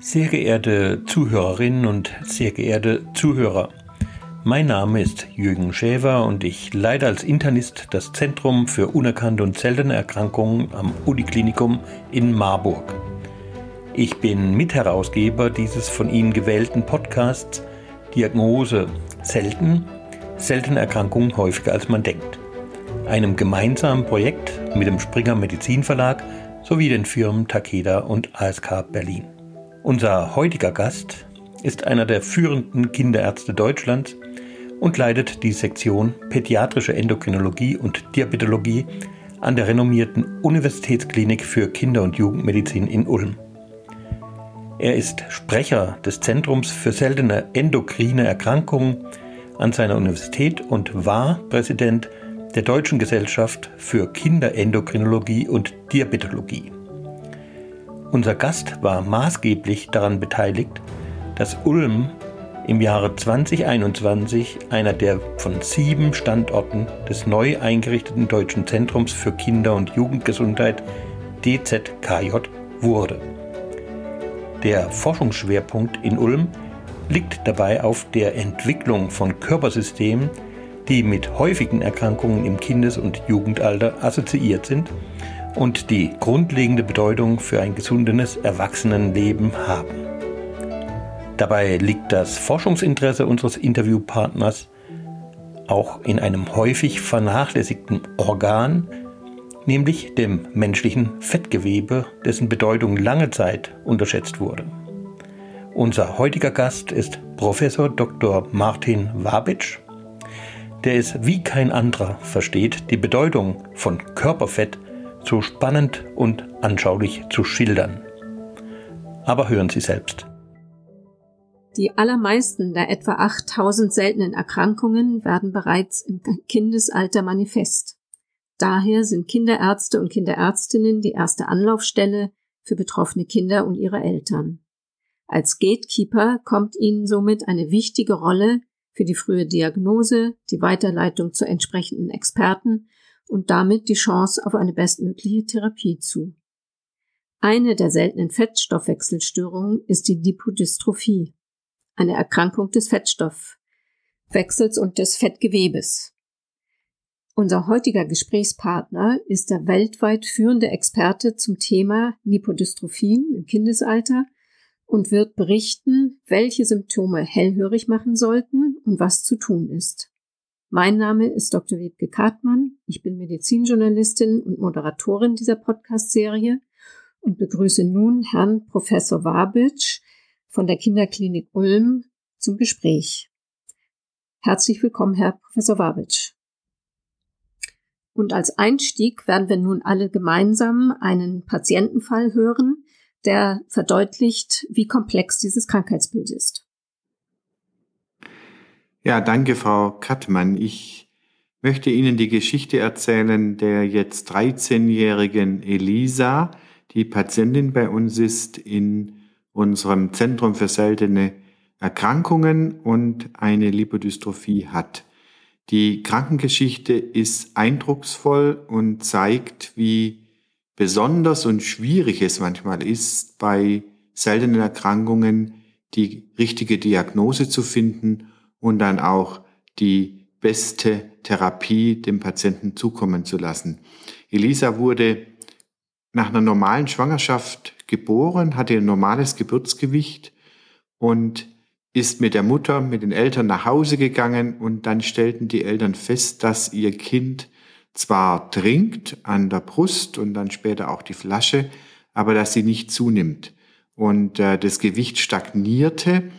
Sehr geehrte Zuhörerinnen und sehr geehrte Zuhörer, mein Name ist Jürgen Schäfer und ich leite als Internist das Zentrum für unerkannte und seltene Erkrankungen am Uniklinikum in Marburg. Ich bin Mitherausgeber dieses von Ihnen gewählten Podcasts Diagnose selten, seltene Erkrankungen häufiger als man denkt. Einem gemeinsamen Projekt mit dem Springer Medizin Verlag sowie den Firmen Takeda und ASK Berlin. Unser heutiger Gast ist einer der führenden Kinderärzte Deutschlands und leitet die Sektion Pädiatrische Endokrinologie und Diabetologie an der renommierten Universitätsklinik für Kinder- und Jugendmedizin in Ulm. Er ist Sprecher des Zentrums für seltene endokrine Erkrankungen an seiner Universität und war Präsident der Deutschen Gesellschaft für Kinderendokrinologie und Diabetologie. Unser Gast war maßgeblich daran beteiligt, dass Ulm im Jahre 2021 einer der von sieben Standorten des neu eingerichteten Deutschen Zentrums für Kinder- und Jugendgesundheit DZKJ wurde. Der Forschungsschwerpunkt in Ulm liegt dabei auf der Entwicklung von Körpersystemen, die mit häufigen Erkrankungen im Kindes- und Jugendalter assoziiert sind und die grundlegende Bedeutung für ein gesundes Erwachsenenleben haben. Dabei liegt das Forschungsinteresse unseres Interviewpartners auch in einem häufig vernachlässigten Organ, nämlich dem menschlichen Fettgewebe, dessen Bedeutung lange Zeit unterschätzt wurde. Unser heutiger Gast ist Professor Dr. Martin Wabitsch, der es wie kein anderer versteht, die Bedeutung von Körperfett so spannend und anschaulich zu schildern. Aber hören Sie selbst. Die allermeisten der etwa 8000 seltenen Erkrankungen werden bereits im Kindesalter manifest. Daher sind Kinderärzte und Kinderärztinnen die erste Anlaufstelle für betroffene Kinder und ihre Eltern. Als Gatekeeper kommt ihnen somit eine wichtige Rolle für die frühe Diagnose, die Weiterleitung zu entsprechenden Experten und damit die Chance auf eine bestmögliche Therapie zu. Eine der seltenen Fettstoffwechselstörungen ist die Lipodystrophie, eine Erkrankung des Fettstoffwechsels und des Fettgewebes. Unser heutiger Gesprächspartner ist der weltweit führende Experte zum Thema Lipodystrophien im Kindesalter und wird berichten, welche Symptome hellhörig machen sollten und was zu tun ist. Mein Name ist Dr. Wiebke Kartmann. Ich bin Medizinjournalistin und Moderatorin dieser Podcast-Serie und begrüße nun Herrn Professor Wabitsch von der Kinderklinik Ulm zum Gespräch. Herzlich willkommen, Herr Professor Wabitsch. Und als Einstieg werden wir nun alle gemeinsam einen Patientenfall hören, der verdeutlicht, wie komplex dieses Krankheitsbild ist. Ja, danke, Frau Kattmann. Ich möchte Ihnen die Geschichte erzählen der jetzt 13-jährigen Elisa, die Patientin bei uns ist in unserem Zentrum für seltene Erkrankungen und eine Lipodystrophie hat. Die Krankengeschichte ist eindrucksvoll und zeigt, wie besonders und schwierig es manchmal ist, bei seltenen Erkrankungen die richtige Diagnose zu finden und dann auch die beste Therapie dem Patienten zukommen zu lassen. Elisa wurde nach einer normalen Schwangerschaft geboren, hatte ein normales Geburtsgewicht und ist mit der Mutter, mit den Eltern nach Hause gegangen und dann stellten die Eltern fest, dass ihr Kind zwar trinkt an der Brust und dann später auch die Flasche, aber dass sie nicht zunimmt. Und äh, das Gewicht stagnierte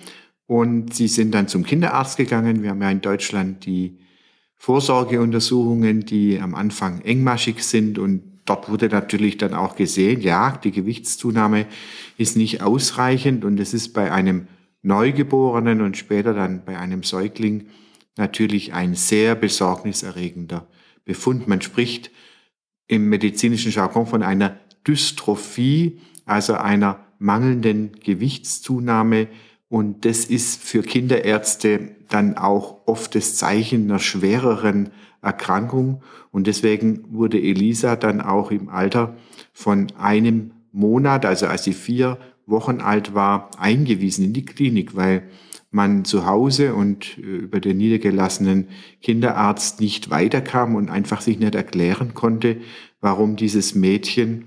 und sie sind dann zum Kinderarzt gegangen. Wir haben ja in Deutschland die Vorsorgeuntersuchungen, die am Anfang engmaschig sind. Und dort wurde natürlich dann auch gesehen, ja, die Gewichtszunahme ist nicht ausreichend. Und es ist bei einem Neugeborenen und später dann bei einem Säugling natürlich ein sehr besorgniserregender Befund. Man spricht im medizinischen Jargon von einer Dystrophie, also einer mangelnden Gewichtszunahme, und das ist für Kinderärzte dann auch oft das Zeichen einer schwereren Erkrankung. Und deswegen wurde Elisa dann auch im Alter von einem Monat, also als sie vier Wochen alt war, eingewiesen in die Klinik, weil man zu Hause und äh, über den niedergelassenen Kinderarzt nicht weiterkam und einfach sich nicht erklären konnte, warum dieses Mädchen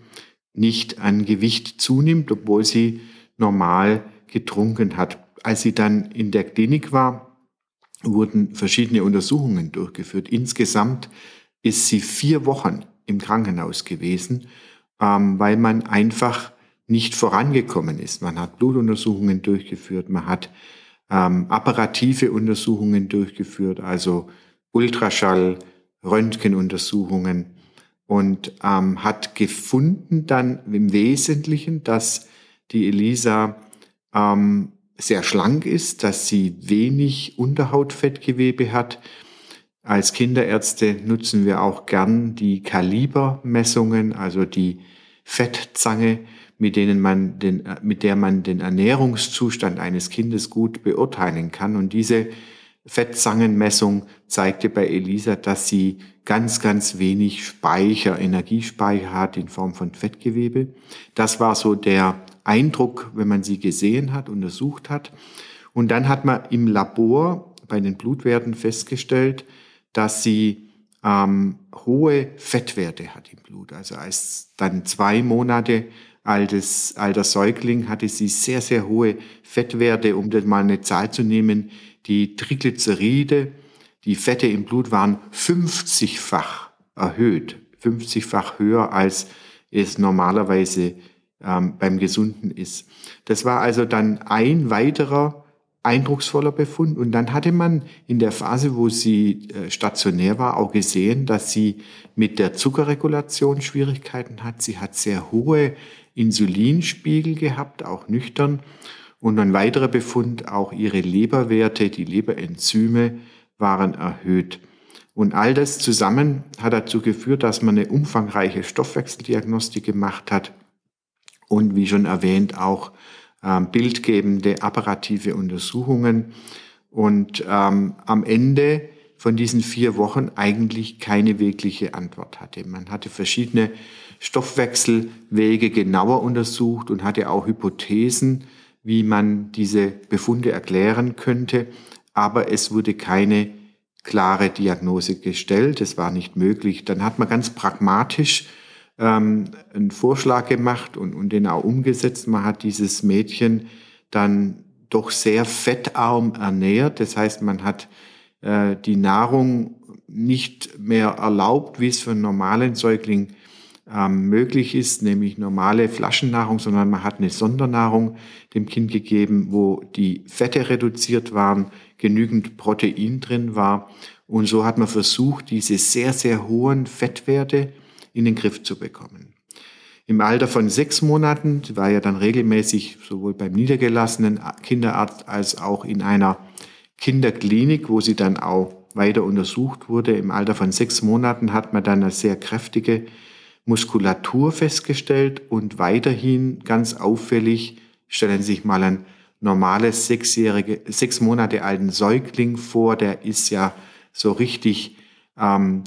nicht an Gewicht zunimmt, obwohl sie normal getrunken hat. Als sie dann in der Klinik war, wurden verschiedene Untersuchungen durchgeführt. Insgesamt ist sie vier Wochen im Krankenhaus gewesen, ähm, weil man einfach nicht vorangekommen ist. Man hat Blutuntersuchungen durchgeführt, man hat ähm, apparative Untersuchungen durchgeführt, also Ultraschall, Röntgenuntersuchungen und ähm, hat gefunden dann im Wesentlichen, dass die Elisa ähm, sehr schlank ist, dass sie wenig Unterhautfettgewebe hat. Als Kinderärzte nutzen wir auch gern die Kalibermessungen, also die Fettzange, mit denen man den, mit der man den Ernährungszustand eines Kindes gut beurteilen kann. Und diese Fettzangenmessung zeigte bei Elisa, dass sie ganz, ganz wenig Speicher, Energiespeicher hat in Form von Fettgewebe. Das war so der Eindruck, wenn man sie gesehen hat, untersucht hat. Und dann hat man im Labor bei den Blutwerten festgestellt, dass sie ähm, hohe Fettwerte hat im Blut. Also als dann zwei Monate altes, alter Säugling hatte sie sehr, sehr hohe Fettwerte, um das mal eine Zahl zu nehmen. Die Triglyceride, die Fette im Blut waren 50-fach erhöht, 50-fach höher, als es normalerweise ähm, beim Gesunden ist. Das war also dann ein weiterer eindrucksvoller Befund. Und dann hatte man in der Phase, wo sie äh, stationär war, auch gesehen, dass sie mit der Zuckerregulation Schwierigkeiten hat. Sie hat sehr hohe Insulinspiegel gehabt, auch nüchtern. Und ein weiterer Befund, auch ihre Leberwerte, die Leberenzyme waren erhöht. Und all das zusammen hat dazu geführt, dass man eine umfangreiche Stoffwechseldiagnostik gemacht hat und wie schon erwähnt auch ähm, bildgebende apparative Untersuchungen und ähm, am Ende von diesen vier Wochen eigentlich keine wirkliche Antwort hatte. Man hatte verschiedene Stoffwechselwege genauer untersucht und hatte auch Hypothesen, wie man diese Befunde erklären könnte, aber es wurde keine klare Diagnose gestellt, es war nicht möglich. Dann hat man ganz pragmatisch ähm, einen Vorschlag gemacht und, und den auch umgesetzt. Man hat dieses Mädchen dann doch sehr fettarm ernährt. Das heißt, man hat äh, die Nahrung nicht mehr erlaubt, wie es für einen normalen Säugling ähm, möglich ist, nämlich normale Flaschennahrung, sondern man hat eine Sondernahrung dem Kind gegeben, wo die Fette reduziert waren, genügend Protein drin war. Und so hat man versucht, diese sehr, sehr hohen Fettwerte in den Griff zu bekommen. Im Alter von sechs Monaten, war ja dann regelmäßig sowohl beim niedergelassenen Kinderarzt als auch in einer Kinderklinik, wo sie dann auch weiter untersucht wurde. Im Alter von sechs Monaten hat man dann eine sehr kräftige Muskulatur festgestellt und weiterhin ganz auffällig, stellen Sie sich mal ein normales sechsjährige, sechs Monate alten Säugling vor, der ist ja so richtig ähm,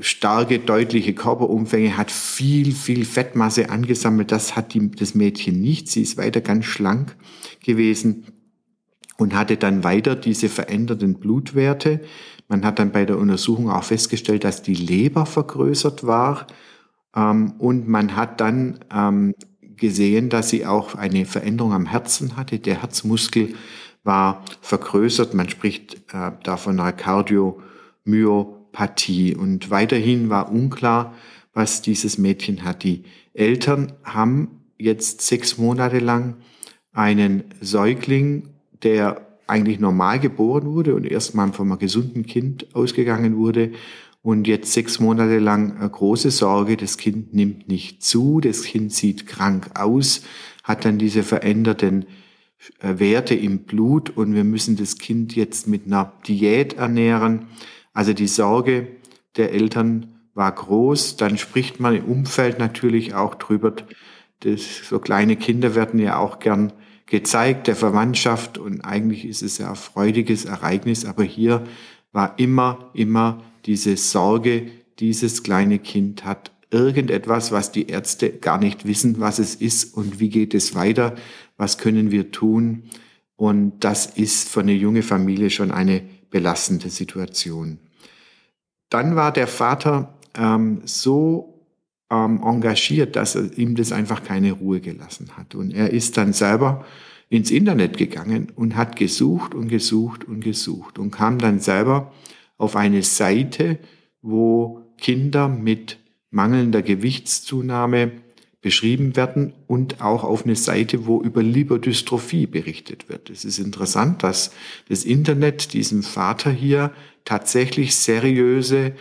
starke, deutliche Körperumfänge, hat viel, viel Fettmasse angesammelt. Das hat die, das Mädchen nicht. Sie ist weiter ganz schlank gewesen und hatte dann weiter diese veränderten Blutwerte. Man hat dann bei der Untersuchung auch festgestellt, dass die Leber vergrößert war. Ähm, und man hat dann ähm, gesehen, dass sie auch eine Veränderung am Herzen hatte. Der Herzmuskel war vergrößert. Man spricht äh, da von einer Kardiomyo Partie. Und weiterhin war unklar, was dieses Mädchen hat. Die Eltern haben jetzt sechs Monate lang einen Säugling, der eigentlich normal geboren wurde und erstmal von einem gesunden Kind ausgegangen wurde und jetzt sechs Monate lang eine große Sorge, das Kind nimmt nicht zu, das Kind sieht krank aus, hat dann diese veränderten äh, Werte im Blut und wir müssen das Kind jetzt mit einer Diät ernähren. Also die Sorge der Eltern war groß. Dann spricht man im Umfeld natürlich auch drüber. Das, so kleine Kinder werden ja auch gern gezeigt, der Verwandtschaft. Und eigentlich ist es ja ein freudiges Ereignis. Aber hier war immer, immer diese Sorge, dieses kleine Kind hat irgendetwas, was die Ärzte gar nicht wissen, was es ist und wie geht es weiter, was können wir tun. Und das ist für eine junge Familie schon eine belastende Situation. Dann war der Vater ähm, so ähm, engagiert, dass ihm das einfach keine Ruhe gelassen hat. Und er ist dann selber ins Internet gegangen und hat gesucht und gesucht und gesucht und kam dann selber auf eine Seite, wo Kinder mit mangelnder Gewichtszunahme beschrieben werden und auch auf eine Seite, wo über Lipodystrophie berichtet wird. Es ist interessant, dass das Internet diesem Vater hier tatsächlich seriöse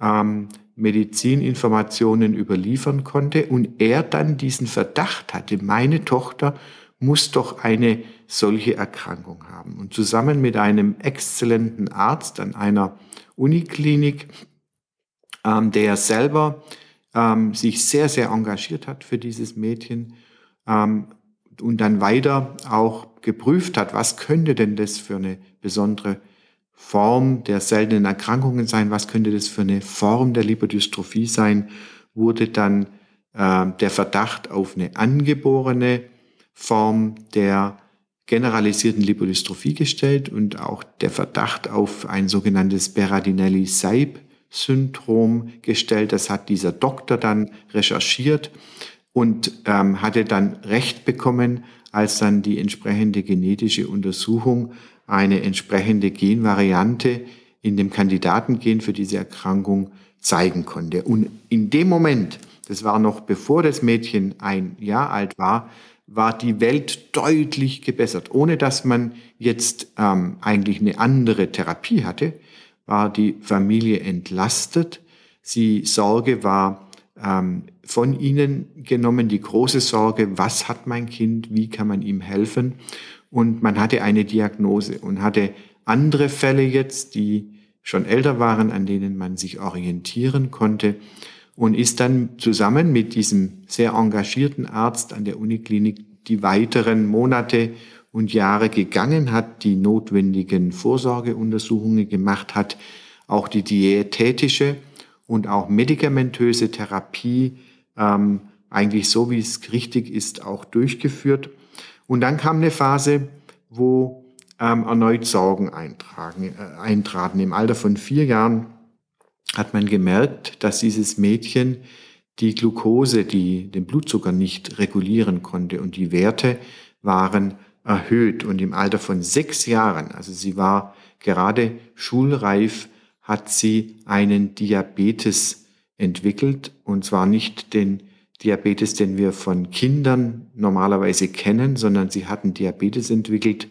ähm, Medizininformationen überliefern konnte und er dann diesen Verdacht hatte, meine Tochter muss doch eine solche Erkrankung haben. Und zusammen mit einem exzellenten Arzt an einer Uniklinik, ähm, der selber ähm, sich sehr, sehr engagiert hat für dieses Mädchen ähm, und dann weiter auch geprüft hat, was könnte denn das für eine besondere Form der seltenen Erkrankungen sein, was könnte das für eine Form der Lipodystrophie sein, wurde dann äh, der Verdacht auf eine angeborene Form der generalisierten Lipodystrophie gestellt und auch der Verdacht auf ein sogenanntes Berardinelli-Seib Syndrom gestellt. Das hat dieser Doktor dann recherchiert und ähm, hatte dann Recht bekommen, als dann die entsprechende genetische Untersuchung eine entsprechende Genvariante in dem Kandidatengen für diese Erkrankung zeigen konnte. Und in dem Moment, das war noch bevor das Mädchen ein Jahr alt war, war die Welt deutlich gebessert, ohne dass man jetzt ähm, eigentlich eine andere Therapie hatte war die Familie entlastet. Die Sorge war ähm, von ihnen genommen, die große Sorge, was hat mein Kind, wie kann man ihm helfen. Und man hatte eine Diagnose und hatte andere Fälle jetzt, die schon älter waren, an denen man sich orientieren konnte und ist dann zusammen mit diesem sehr engagierten Arzt an der Uniklinik die weiteren Monate und Jahre gegangen, hat die notwendigen Vorsorgeuntersuchungen gemacht, hat auch die diätetische und auch medikamentöse Therapie ähm, eigentlich so, wie es richtig ist, auch durchgeführt. Und dann kam eine Phase, wo ähm, erneut Sorgen eintragen, äh, eintraten. Im Alter von vier Jahren hat man gemerkt, dass dieses Mädchen die Glucose, die den Blutzucker nicht regulieren konnte und die Werte waren erhöht. Und im Alter von sechs Jahren, also sie war gerade schulreif, hat sie einen Diabetes entwickelt. Und zwar nicht den Diabetes, den wir von Kindern normalerweise kennen, sondern sie hat einen Diabetes entwickelt,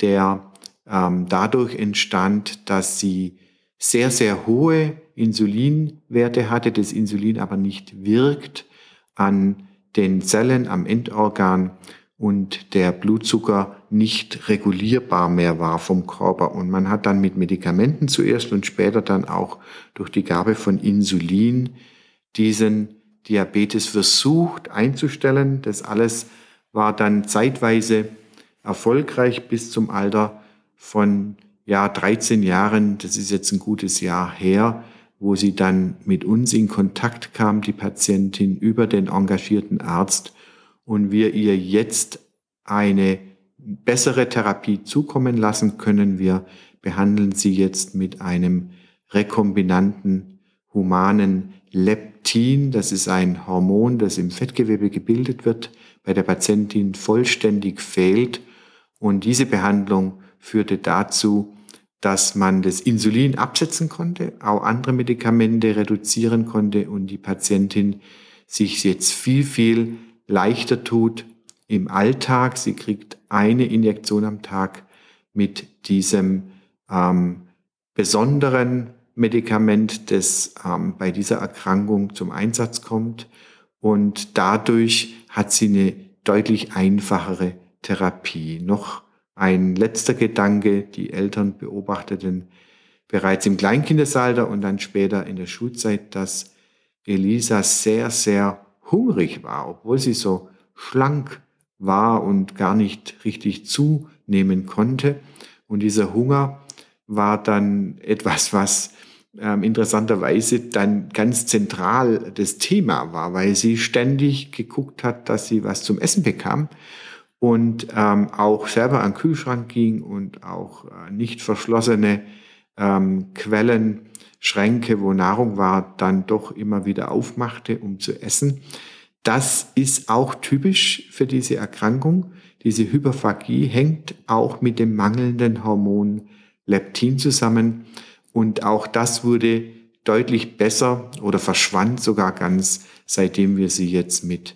der ähm, dadurch entstand, dass sie sehr, sehr hohe Insulinwerte hatte, das Insulin aber nicht wirkt an den Zellen am Endorgan und der Blutzucker nicht regulierbar mehr war vom Körper. Und man hat dann mit Medikamenten zuerst und später dann auch durch die Gabe von Insulin diesen Diabetes versucht einzustellen. Das alles war dann zeitweise erfolgreich bis zum Alter von ja, 13 Jahren. Das ist jetzt ein gutes Jahr her, wo sie dann mit uns in Kontakt kam, die Patientin, über den engagierten Arzt und wir ihr jetzt eine bessere Therapie zukommen lassen, können wir behandeln sie jetzt mit einem rekombinanten humanen Leptin. Das ist ein Hormon, das im Fettgewebe gebildet wird, bei der Patientin vollständig fehlt. Und diese Behandlung führte dazu, dass man das Insulin absetzen konnte, auch andere Medikamente reduzieren konnte und die Patientin sich jetzt viel, viel leichter tut im Alltag. Sie kriegt eine Injektion am Tag mit diesem ähm, besonderen Medikament, das ähm, bei dieser Erkrankung zum Einsatz kommt. Und dadurch hat sie eine deutlich einfachere Therapie. Noch ein letzter Gedanke, die Eltern beobachteten bereits im Kleinkindesalter und dann später in der Schulzeit, dass Elisa sehr, sehr hungrig war, obwohl sie so schlank war und gar nicht richtig zunehmen konnte. Und dieser Hunger war dann etwas, was ähm, interessanterweise dann ganz zentral das Thema war, weil sie ständig geguckt hat, dass sie was zum Essen bekam und ähm, auch selber an den Kühlschrank ging und auch äh, nicht verschlossene ähm, Quellen, Schränke, wo Nahrung war, dann doch immer wieder aufmachte, um zu essen. Das ist auch typisch für diese Erkrankung. Diese Hyperphagie hängt auch mit dem mangelnden Hormon Leptin zusammen. Und auch das wurde deutlich besser oder verschwand sogar ganz, seitdem wir sie jetzt mit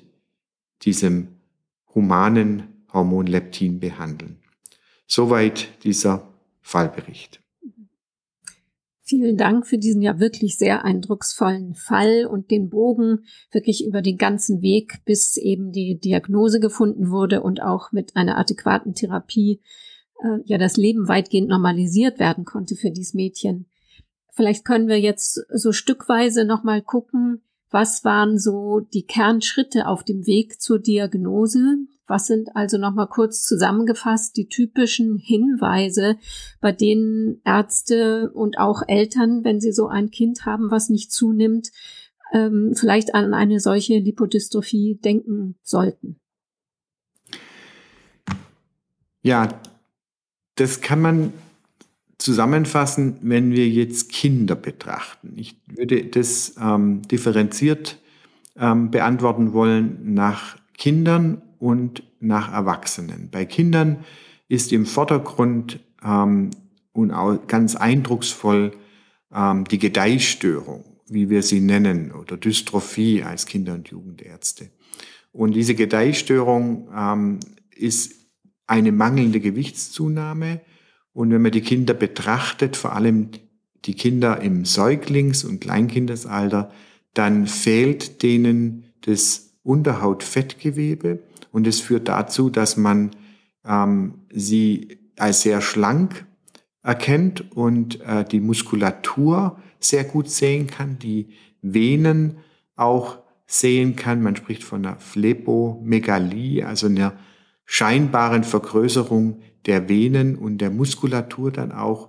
diesem humanen Hormon Leptin behandeln. Soweit dieser Fallbericht. Vielen Dank für diesen ja wirklich sehr eindrucksvollen Fall und den Bogen wirklich über den ganzen Weg, bis eben die Diagnose gefunden wurde und auch mit einer adäquaten Therapie äh, ja das Leben weitgehend normalisiert werden konnte für dieses Mädchen. Vielleicht können wir jetzt so stückweise nochmal gucken, was waren so die Kernschritte auf dem Weg zur Diagnose? Was sind also nochmal kurz zusammengefasst die typischen Hinweise, bei denen Ärzte und auch Eltern, wenn sie so ein Kind haben, was nicht zunimmt, ähm, vielleicht an eine solche Lipodystrophie denken sollten? Ja, das kann man zusammenfassen, wenn wir jetzt Kinder betrachten. Ich würde das ähm, differenziert ähm, beantworten wollen nach Kindern und nach Erwachsenen. Bei Kindern ist im Vordergrund ähm, und auch ganz eindrucksvoll ähm, die Gedeihstörung, wie wir sie nennen, oder Dystrophie als Kinder- und Jugendärzte. Und diese Gedeihstörung ähm, ist eine mangelnde Gewichtszunahme. Und wenn man die Kinder betrachtet, vor allem die Kinder im Säuglings- und Kleinkindesalter, dann fehlt denen das Unterhautfettgewebe und es führt dazu, dass man ähm, sie als sehr schlank erkennt und äh, die Muskulatur sehr gut sehen kann, die Venen auch sehen kann. Man spricht von einer Phlepomegalie, also einer scheinbaren Vergrößerung der Venen und der Muskulatur dann auch.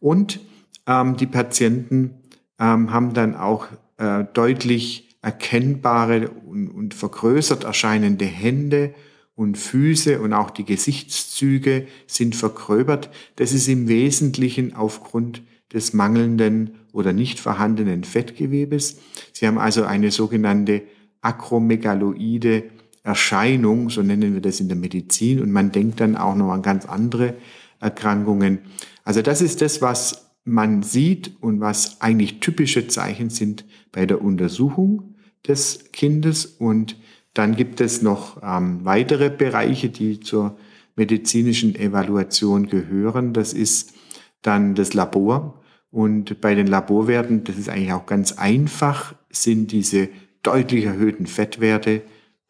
Und ähm, die Patienten ähm, haben dann auch äh, deutlich erkennbare und, und vergrößert erscheinende Hände und Füße und auch die Gesichtszüge sind vergröbert. Das ist im Wesentlichen aufgrund des mangelnden oder nicht vorhandenen Fettgewebes. Sie haben also eine sogenannte akromegaloide Erscheinung, so nennen wir das in der Medizin, und man denkt dann auch noch an ganz andere Erkrankungen. Also das ist das, was man sieht und was eigentlich typische Zeichen sind bei der Untersuchung des Kindes. Und dann gibt es noch ähm, weitere Bereiche, die zur medizinischen Evaluation gehören. Das ist dann das Labor. Und bei den Laborwerten, das ist eigentlich auch ganz einfach, sind diese deutlich erhöhten Fettwerte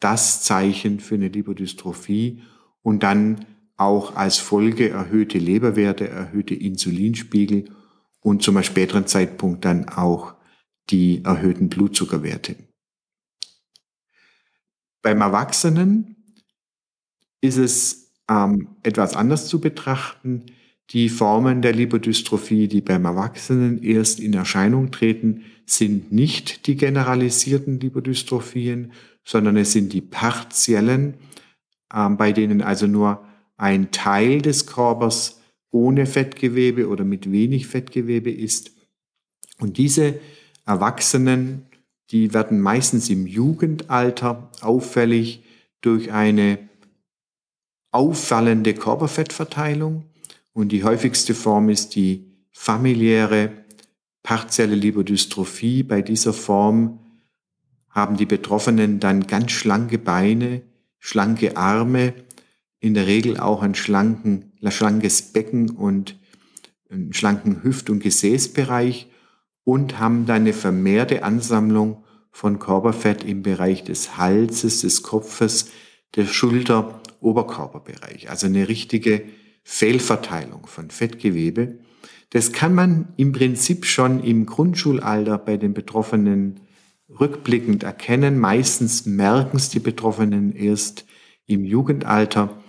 das Zeichen für eine Lipodystrophie und dann auch als Folge erhöhte Leberwerte, erhöhte Insulinspiegel und zum späteren Zeitpunkt dann auch die erhöhten Blutzuckerwerte. Beim Erwachsenen ist es ähm, etwas anders zu betrachten. Die Formen der Lipodystrophie, die beim Erwachsenen erst in Erscheinung treten, sind nicht die generalisierten Lipodystrophien, sondern es sind die partiellen, ähm, bei denen also nur ein Teil des Körpers ohne Fettgewebe oder mit wenig Fettgewebe ist. Und diese Erwachsenen die werden meistens im Jugendalter auffällig durch eine auffallende Körperfettverteilung und die häufigste Form ist die familiäre partielle Lipodystrophie. Bei dieser Form haben die Betroffenen dann ganz schlanke Beine, schlanke Arme, in der Regel auch ein schlanken, schlankes Becken und einen schlanken Hüft- und Gesäßbereich und haben dann eine vermehrte Ansammlung von Körperfett im Bereich des Halses, des Kopfes, der Schulter, Oberkörperbereich. Also eine richtige Fehlverteilung von Fettgewebe. Das kann man im Prinzip schon im Grundschulalter bei den Betroffenen rückblickend erkennen. Meistens merken es die Betroffenen erst im Jugendalter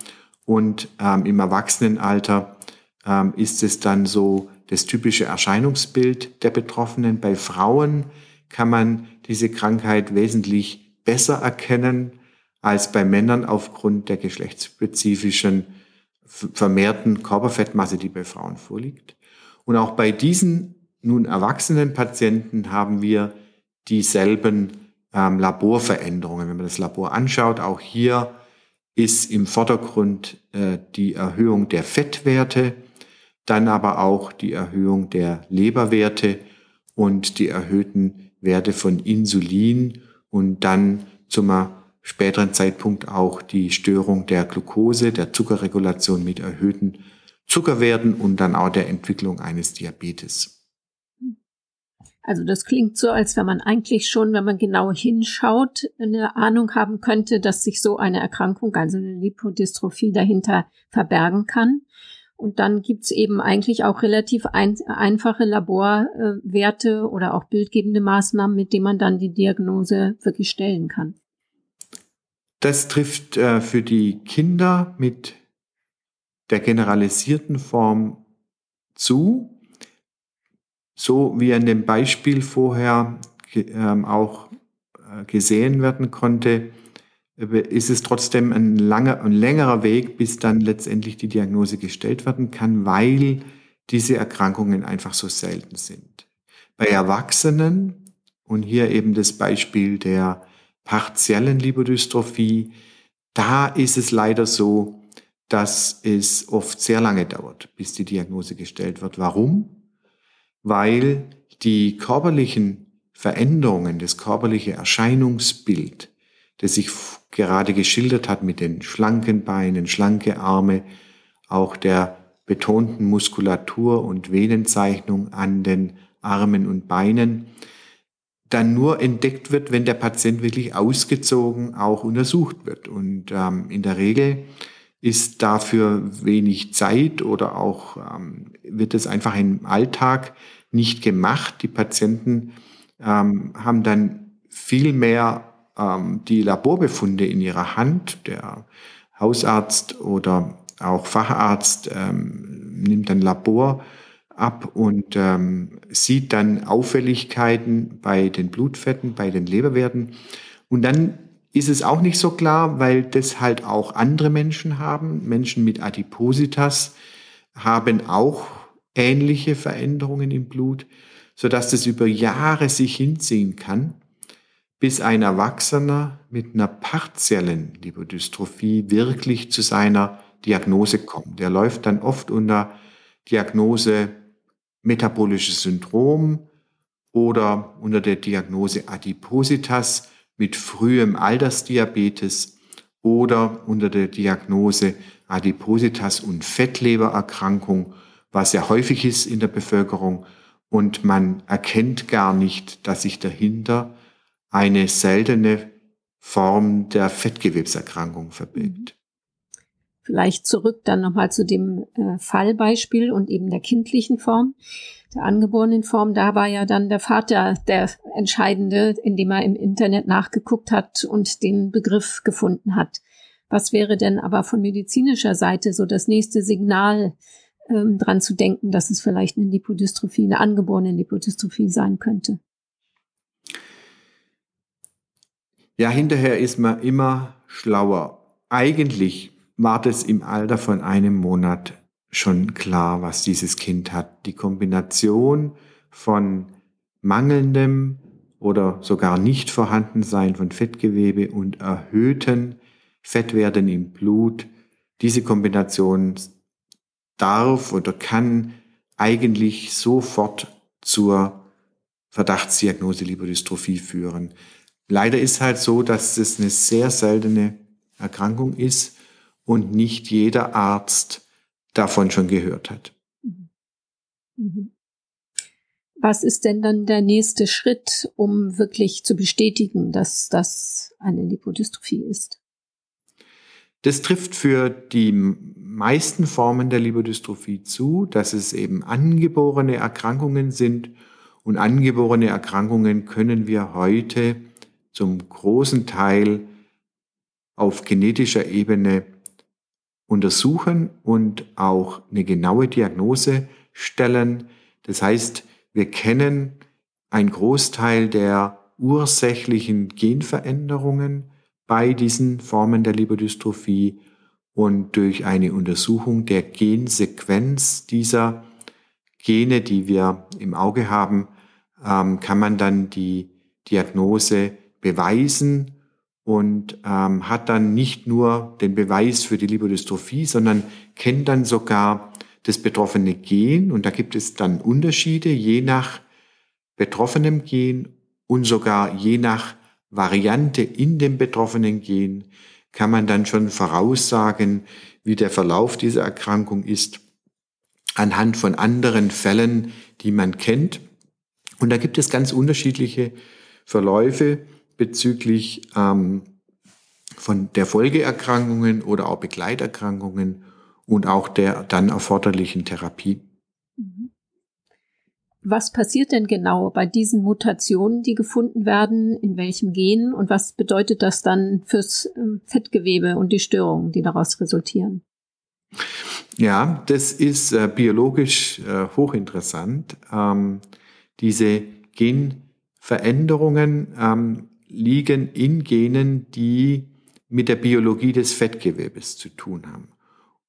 und ähm, im Erwachsenenalter ähm, ist es dann so, das typische Erscheinungsbild der Betroffenen. Bei Frauen kann man diese Krankheit wesentlich besser erkennen als bei Männern aufgrund der geschlechtsspezifischen vermehrten Körperfettmasse, die bei Frauen vorliegt. Und auch bei diesen nun erwachsenen Patienten haben wir dieselben ähm, Laborveränderungen. Wenn man das Labor anschaut, auch hier ist im Vordergrund äh, die Erhöhung der Fettwerte, dann aber auch die Erhöhung der Leberwerte und die erhöhten Werte von Insulin und dann zum späteren Zeitpunkt auch die Störung der Glucose, der Zuckerregulation mit erhöhten Zuckerwerten und dann auch der Entwicklung eines Diabetes. Also das klingt so, als wenn man eigentlich schon, wenn man genau hinschaut, eine Ahnung haben könnte, dass sich so eine Erkrankung, also eine Lipodystrophie dahinter verbergen kann. Und dann gibt's eben eigentlich auch relativ ein, einfache Laborwerte oder auch bildgebende Maßnahmen, mit denen man dann die Diagnose wirklich stellen kann. Das trifft äh, für die Kinder mit der generalisierten Form zu. So wie an dem Beispiel vorher ähm, auch äh, gesehen werden konnte, äh, ist es trotzdem ein, langer, ein längerer Weg, bis dann letztendlich die Diagnose gestellt werden kann, weil diese Erkrankungen einfach so selten sind. Bei Erwachsenen, und hier eben das Beispiel der partiellen Lipodystrophie, da ist es leider so, dass es oft sehr lange dauert, bis die Diagnose gestellt wird. Warum? weil die körperlichen Veränderungen, das körperliche Erscheinungsbild, das sich gerade geschildert hat mit den schlanken Beinen, schlanke Arme, auch der betonten Muskulatur und Venenzeichnung an den Armen und Beinen, dann nur entdeckt wird, wenn der Patient wirklich ausgezogen auch untersucht wird. Und ähm, in der Regel ist dafür wenig Zeit oder auch ähm, wird es einfach im Alltag nicht gemacht. Die Patienten ähm, haben dann viel mehr ähm, die Laborbefunde in ihrer Hand. Der Hausarzt oder auch Facharzt ähm, nimmt dann Labor ab und ähm, sieht dann Auffälligkeiten bei den Blutfetten, bei den Leberwerten. Und dann ist es auch nicht so klar, weil das halt auch andere Menschen haben. Menschen mit Adipositas haben auch ähnliche Veränderungen im Blut, sodass das über Jahre sich hinziehen kann, bis ein Erwachsener mit einer partiellen Lipodystrophie wirklich zu seiner Diagnose kommt. Der läuft dann oft unter Diagnose metabolisches Syndrom oder unter der Diagnose Adipositas mit frühem Altersdiabetes oder unter der Diagnose Adipositas und Fettlebererkrankung, was sehr häufig ist in der Bevölkerung. Und man erkennt gar nicht, dass sich dahinter eine seltene Form der Fettgewebserkrankung verbirgt. Vielleicht zurück dann nochmal zu dem äh, Fallbeispiel und eben der kindlichen Form, der angeborenen Form. Da war ja dann der Vater der Entscheidende, indem er im Internet nachgeguckt hat und den Begriff gefunden hat. Was wäre denn aber von medizinischer Seite so das nächste Signal, ähm, dran zu denken, dass es vielleicht eine Lipodystrophie, eine angeborene Lipodystrophie sein könnte? Ja, hinterher ist man immer schlauer. Eigentlich war das im Alter von einem Monat schon klar, was dieses Kind hat. Die Kombination von mangelndem oder sogar nicht vorhandensein von Fettgewebe und erhöhten Fettwerten im Blut, diese Kombination darf oder kann eigentlich sofort zur Verdachtsdiagnose Lipodystrophie führen. Leider ist halt so, dass es eine sehr seltene Erkrankung ist und nicht jeder Arzt davon schon gehört hat. Mhm. Mhm. Was ist denn dann der nächste Schritt, um wirklich zu bestätigen, dass das eine Lipodystrophie ist? Das trifft für die meisten Formen der Lipodystrophie zu, dass es eben angeborene Erkrankungen sind und angeborene Erkrankungen können wir heute zum großen Teil auf genetischer Ebene untersuchen und auch eine genaue Diagnose stellen. Das heißt, wir kennen einen Großteil der ursächlichen Genveränderungen bei diesen Formen der Lipodystrophie und durch eine Untersuchung der Gensequenz dieser Gene, die wir im Auge haben, ähm, kann man dann die Diagnose beweisen und ähm, hat dann nicht nur den Beweis für die Lipodystrophie, sondern kennt dann sogar das betroffene Gen. Und da gibt es dann Unterschiede je nach betroffenem Gen und sogar je nach Variante in dem betroffenen Gen kann man dann schon voraussagen, wie der Verlauf dieser Erkrankung ist, anhand von anderen Fällen, die man kennt. Und da gibt es ganz unterschiedliche Verläufe bezüglich ähm, von der Folgeerkrankungen oder auch Begleiterkrankungen und auch der dann erforderlichen Therapie. Mhm. Was passiert denn genau bei diesen Mutationen, die gefunden werden, in welchem Gen und was bedeutet das dann fürs ähm, Fettgewebe und die Störungen, die daraus resultieren? Ja, das ist äh, biologisch äh, hochinteressant. Ähm, diese Genveränderungen ähm, liegen in Genen, die mit der Biologie des Fettgewebes zu tun haben.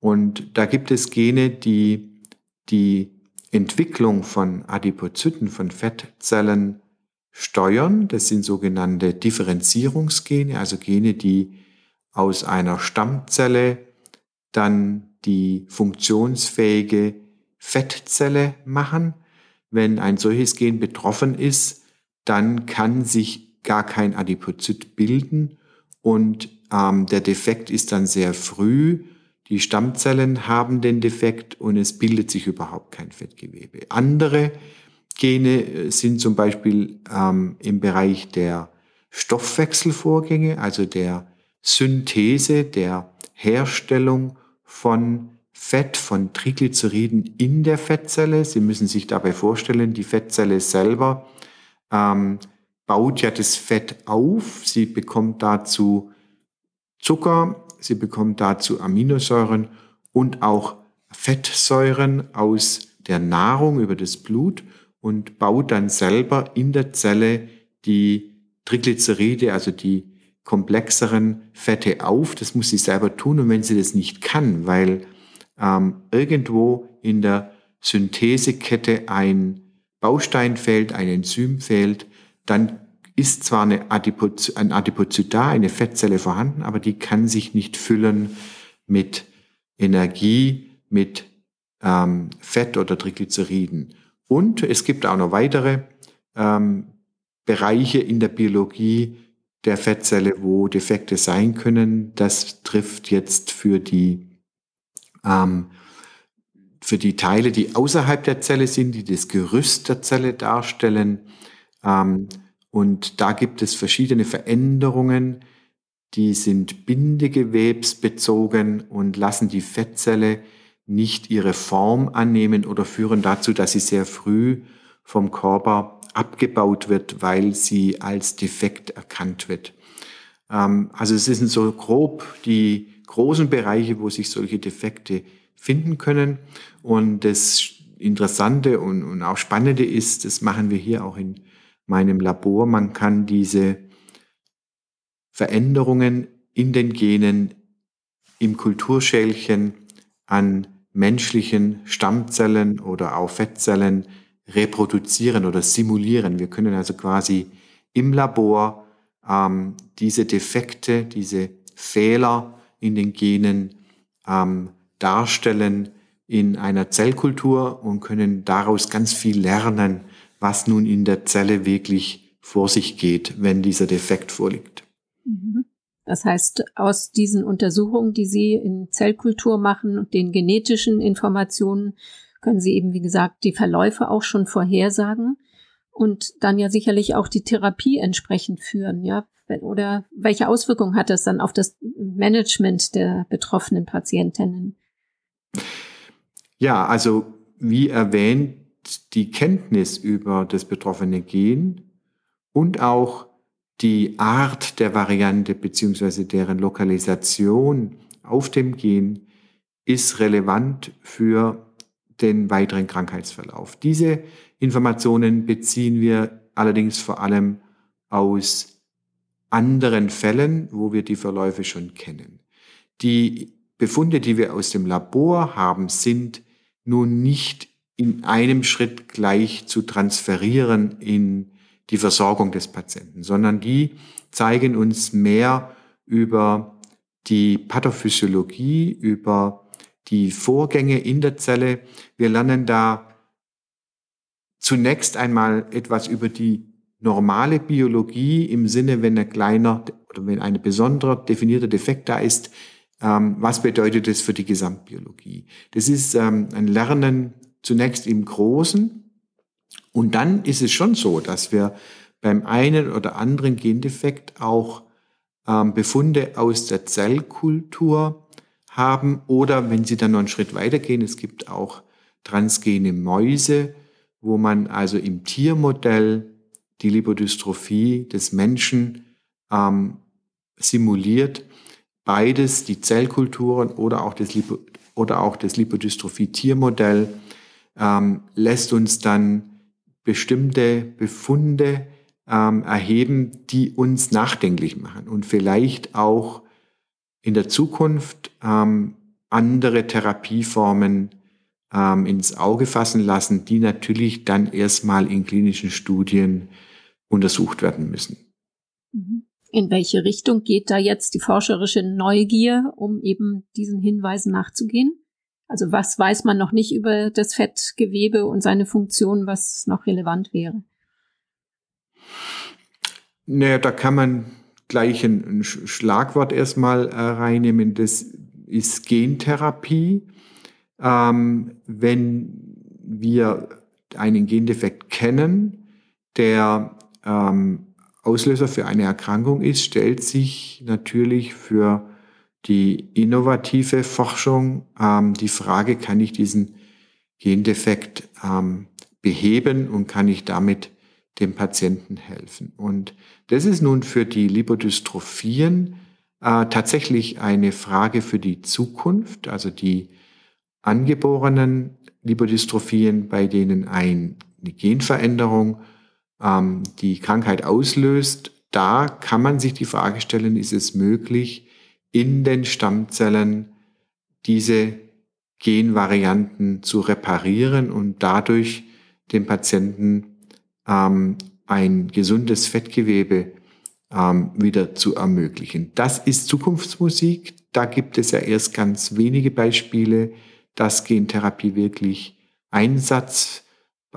Und da gibt es Gene, die die Entwicklung von Adipozyten, von Fettzellen steuern. Das sind sogenannte Differenzierungsgene, also Gene, die aus einer Stammzelle dann die funktionsfähige Fettzelle machen. Wenn ein solches Gen betroffen ist, dann kann sich gar kein Adipozyt bilden und ähm, der Defekt ist dann sehr früh. Die Stammzellen haben den Defekt und es bildet sich überhaupt kein Fettgewebe. Andere Gene äh, sind zum Beispiel ähm, im Bereich der Stoffwechselvorgänge, also der Synthese, der Herstellung von Fett, von Triglyceriden in der Fettzelle. Sie müssen sich dabei vorstellen, die Fettzelle selber ähm, baut ja das Fett auf, sie bekommt dazu Zucker, sie bekommt dazu Aminosäuren und auch Fettsäuren aus der Nahrung über das Blut und baut dann selber in der Zelle die Triglyceride, also die komplexeren Fette auf. Das muss sie selber tun. Und wenn sie das nicht kann, weil ähm, irgendwo in der Synthesekette ein Baustein fehlt, ein Enzym fehlt, dann ist zwar eine Adipoz ein Adipozytar, eine Fettzelle vorhanden, aber die kann sich nicht füllen mit Energie, mit ähm, Fett oder Triglyceriden. Und es gibt auch noch weitere ähm, Bereiche in der Biologie der Fettzelle, wo Defekte sein können. Das trifft jetzt für die ähm, für die Teile, die außerhalb der Zelle sind, die das Gerüst der Zelle darstellen, ähm, und da gibt es verschiedene Veränderungen, die sind bindegewebsbezogen und lassen die Fettzelle nicht ihre Form annehmen oder führen dazu, dass sie sehr früh vom Körper abgebaut wird, weil sie als defekt erkannt wird. Ähm, also es sind so grob die großen Bereiche, wo sich solche Defekte finden können. Und das Interessante und, auch Spannende ist, das machen wir hier auch in meinem Labor. Man kann diese Veränderungen in den Genen im Kulturschälchen an menschlichen Stammzellen oder auch Fettzellen reproduzieren oder simulieren. Wir können also quasi im Labor ähm, diese Defekte, diese Fehler in den Genen ähm, darstellen in einer Zellkultur und können daraus ganz viel lernen was nun in der Zelle wirklich vor sich geht, wenn dieser Defekt vorliegt. Mhm. Das heißt, aus diesen Untersuchungen, die Sie in Zellkultur machen und den genetischen Informationen, können Sie eben, wie gesagt, die Verläufe auch schon vorhersagen und dann ja sicherlich auch die Therapie entsprechend führen, ja? Oder welche Auswirkungen hat das dann auf das Management der betroffenen Patientinnen? Ja, also wie erwähnt, die Kenntnis über das betroffene Gen und auch die Art der Variante beziehungsweise deren Lokalisation auf dem Gen ist relevant für den weiteren Krankheitsverlauf. Diese Informationen beziehen wir allerdings vor allem aus anderen Fällen, wo wir die Verläufe schon kennen. Die Befunde, die wir aus dem Labor haben, sind nun nicht in einem Schritt gleich zu transferieren in die Versorgung des Patienten, sondern die zeigen uns mehr über die Pathophysiologie, über die Vorgänge in der Zelle. Wir lernen da zunächst einmal etwas über die normale Biologie im Sinne, wenn ein kleiner oder wenn ein besonderer definierter Defekt da ist, ähm, was bedeutet das für die Gesamtbiologie? Das ist ähm, ein Lernen zunächst im Großen und dann ist es schon so, dass wir beim einen oder anderen Gendefekt auch ähm, Befunde aus der Zellkultur haben oder wenn Sie dann noch einen Schritt weitergehen, es gibt auch transgene Mäuse, wo man also im Tiermodell die Lipodystrophie des Menschen ähm, simuliert. Beides, die Zellkulturen oder auch das, Lipo oder auch das Lipodystrophie-Tiermodell, ähm, lässt uns dann bestimmte Befunde ähm, erheben, die uns nachdenklich machen und vielleicht auch in der Zukunft ähm, andere Therapieformen ähm, ins Auge fassen lassen, die natürlich dann erstmal in klinischen Studien untersucht werden müssen. Mhm. In welche Richtung geht da jetzt die forscherische Neugier, um eben diesen Hinweisen nachzugehen? Also was weiß man noch nicht über das Fettgewebe und seine Funktion, was noch relevant wäre? Naja, da kann man gleich ein, ein Schlagwort erstmal äh, reinnehmen. Das ist Gentherapie. Ähm, wenn wir einen Gendefekt kennen, der ähm, Auslöser für eine Erkrankung ist, stellt sich natürlich für die innovative Forschung ähm, die Frage, kann ich diesen Gendefekt ähm, beheben und kann ich damit dem Patienten helfen. Und das ist nun für die Lipodystrophien äh, tatsächlich eine Frage für die Zukunft, also die angeborenen Lipodystrophien, bei denen eine Genveränderung ähm, die Krankheit auslöst, da kann man sich die Frage stellen, ist es möglich, in den Stammzellen diese Genvarianten zu reparieren und dadurch dem Patienten ähm, ein gesundes Fettgewebe ähm, wieder zu ermöglichen. Das ist Zukunftsmusik. Da gibt es ja erst ganz wenige Beispiele, dass Gentherapie wirklich Einsatz,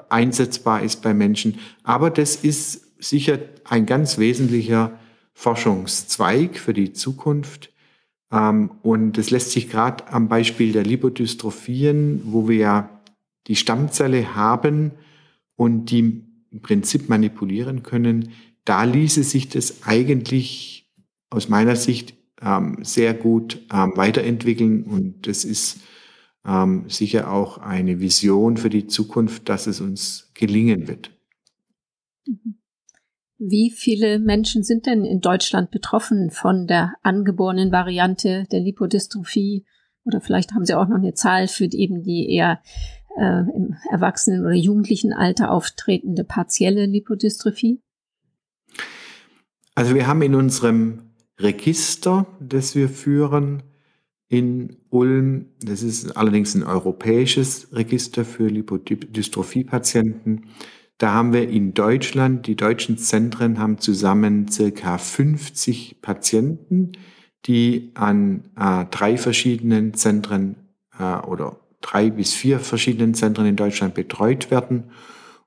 einsetzbar ist bei Menschen. Aber das ist sicher ein ganz wesentlicher Forschungszweig für die Zukunft. Ähm, und das lässt sich gerade am Beispiel der Lipodystrophien, wo wir ja die Stammzelle haben und die im Prinzip manipulieren können, da ließe sich das eigentlich aus meiner Sicht ähm, sehr gut ähm, weiterentwickeln und das ist sicher auch eine Vision für die Zukunft, dass es uns gelingen wird. Wie viele Menschen sind denn in Deutschland betroffen von der angeborenen Variante der Lipodystrophie? Oder vielleicht haben Sie auch noch eine Zahl für eben die eher äh, im Erwachsenen- oder Jugendlichenalter auftretende partielle Lipodystrophie? Also wir haben in unserem Register, das wir führen in Ulm, das ist allerdings ein europäisches Register für Lipodystrophie-Patienten, da haben wir in Deutschland, die deutschen Zentren haben zusammen circa 50 Patienten, die an äh, drei verschiedenen Zentren äh, oder drei bis vier verschiedenen Zentren in Deutschland betreut werden.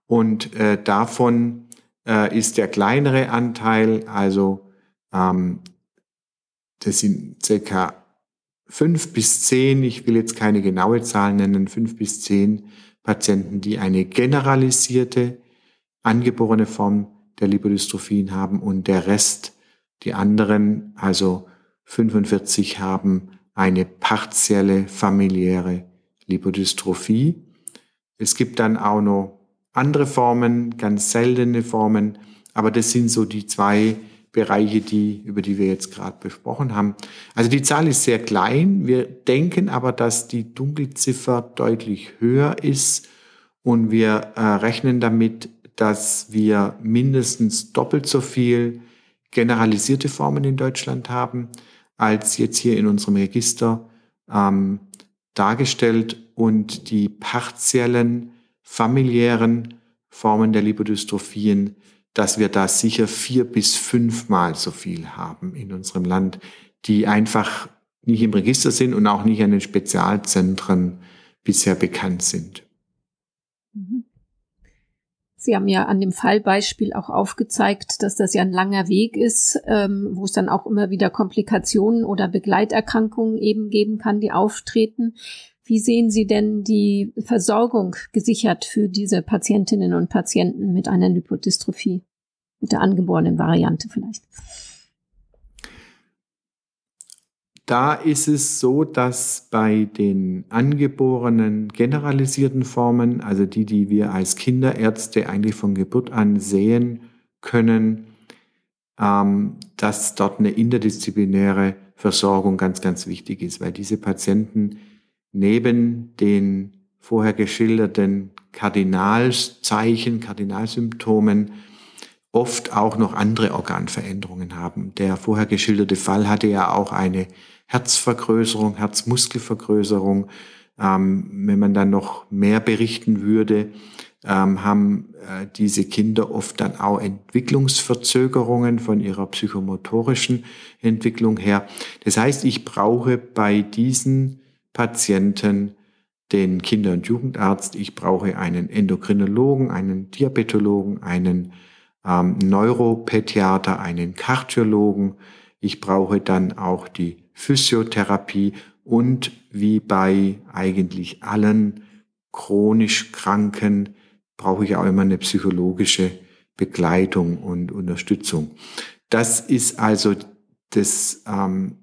Und äh, davon äh, ist der kleinere Anteil, also ähm, das sind circa fünf bis zehn, ich will jetzt keine genaue Zahl nennen, fünf bis zehn Patienten, die eine generalisierte angeborene Form der Lipodystrophien haben und der Rest, die anderen, also 45 haben eine partielle familiäre Lipodystrophie. Es gibt dann auch noch andere Formen, ganz seltene Formen, aber das sind so die zwei Bereiche, die, über die wir jetzt gerade besprochen haben. Also die Zahl ist sehr klein. Wir denken aber, dass die Dunkelziffer deutlich höher ist und wir äh, rechnen damit, dass wir mindestens doppelt so viel generalisierte Formen in Deutschland haben, als jetzt hier in unserem Register ähm, dargestellt und die partiellen familiären Formen der Lipodystrophien, dass wir da sicher vier bis fünfmal so viel haben in unserem Land, die einfach nicht im Register sind und auch nicht an den Spezialzentren bisher bekannt sind. Mhm. Sie haben ja an dem Fallbeispiel auch aufgezeigt, dass das ja ein langer Weg ist, ähm, wo es dann auch immer wieder Komplikationen oder Begleiterkrankungen eben geben kann, die auftreten. Wie sehen Sie denn die Versorgung gesichert für diese Patientinnen und Patienten mit einer Lipodystrophie? Mit der angeborenen Variante vielleicht? Da ist es so, dass bei den angeborenen generalisierten Formen, also die, die wir als Kinderärzte eigentlich von Geburt an sehen können, ähm, dass dort eine interdisziplinäre Versorgung ganz, ganz wichtig ist, weil diese Patienten neben den vorher geschilderten Kardinalzeichen, Kardinalsymptomen oft auch noch andere Organveränderungen haben. Der vorher geschilderte Fall hatte ja auch eine Herzvergrößerung, Herzmuskelvergrößerung. Ähm, wenn man dann noch mehr berichten würde, ähm, haben äh, diese Kinder oft dann auch Entwicklungsverzögerungen von ihrer psychomotorischen Entwicklung her. Das heißt, ich brauche bei diesen Patienten den Kinder- und Jugendarzt, ich brauche einen Endokrinologen, einen Diabetologen, einen ähm, Neuropädiater, einen Kardiologen, ich brauche dann auch die Physiotherapie und wie bei eigentlich allen chronisch Kranken brauche ich auch immer eine psychologische Begleitung und Unterstützung. Das ist also das ähm,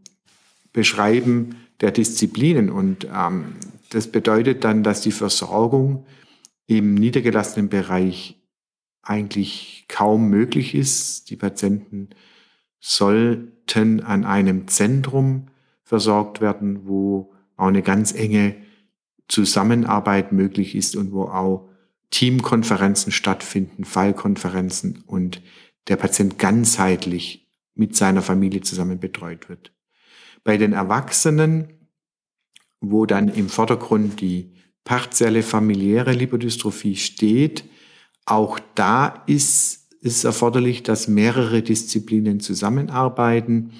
Beschreiben der Disziplinen. Und ähm, das bedeutet dann, dass die Versorgung im niedergelassenen Bereich eigentlich kaum möglich ist. Die Patienten sollten an einem Zentrum versorgt werden, wo auch eine ganz enge Zusammenarbeit möglich ist und wo auch Teamkonferenzen stattfinden, Fallkonferenzen und der Patient ganzheitlich mit seiner Familie zusammen betreut wird. Bei den Erwachsenen, wo dann im Vordergrund die partielle familiäre Lipodystrophie steht, auch da ist es erforderlich, dass mehrere Disziplinen zusammenarbeiten.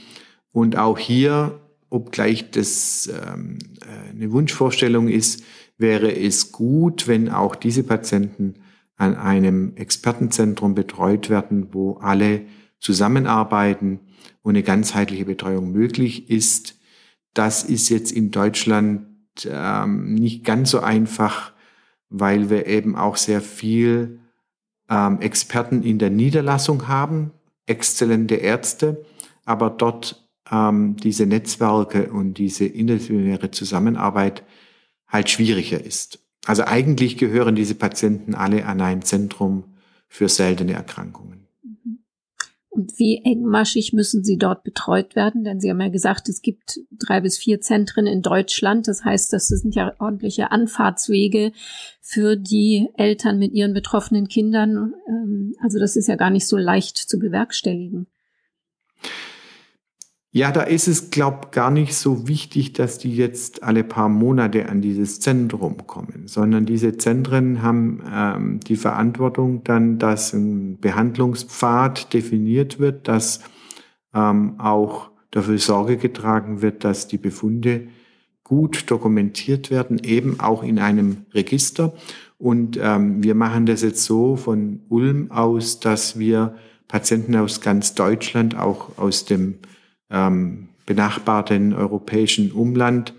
Und auch hier, obgleich das ähm, äh, eine Wunschvorstellung ist, wäre es gut, wenn auch diese Patienten an einem Expertenzentrum betreut werden, wo alle zusammenarbeiten wo eine ganzheitliche Betreuung möglich ist. Das ist jetzt in Deutschland ähm, nicht ganz so einfach, weil wir eben auch sehr viel ähm, Experten in der Niederlassung haben, exzellente Ärzte, aber dort ähm, diese Netzwerke und diese interdisziplinäre Zusammenarbeit halt schwieriger ist. Also eigentlich gehören diese Patienten alle an ein Zentrum für seltene Erkrankungen. Und wie engmaschig müssen sie dort betreut werden? Denn Sie haben ja gesagt, es gibt drei bis vier Zentren in Deutschland. Das heißt, das sind ja ordentliche Anfahrtswege für die Eltern mit ihren betroffenen Kindern. Ähm, also das ist ja gar nicht so leicht zu bewerkstelligen. Ja, da ist es, glaube gar nicht so wichtig, dass die jetzt alle paar Monate an dieses Zentrum kommen, sondern diese Zentren haben ähm, die Verantwortung dann, dass ein Behandlungspfad definiert wird, dass ähm, auch dafür Sorge getragen wird, dass die Befunde gut dokumentiert werden, eben auch in einem Register. Und ähm, wir machen das jetzt so von Ulm aus, dass wir Patienten aus ganz Deutschland, auch aus dem ähm, benachbarten europäischen Umland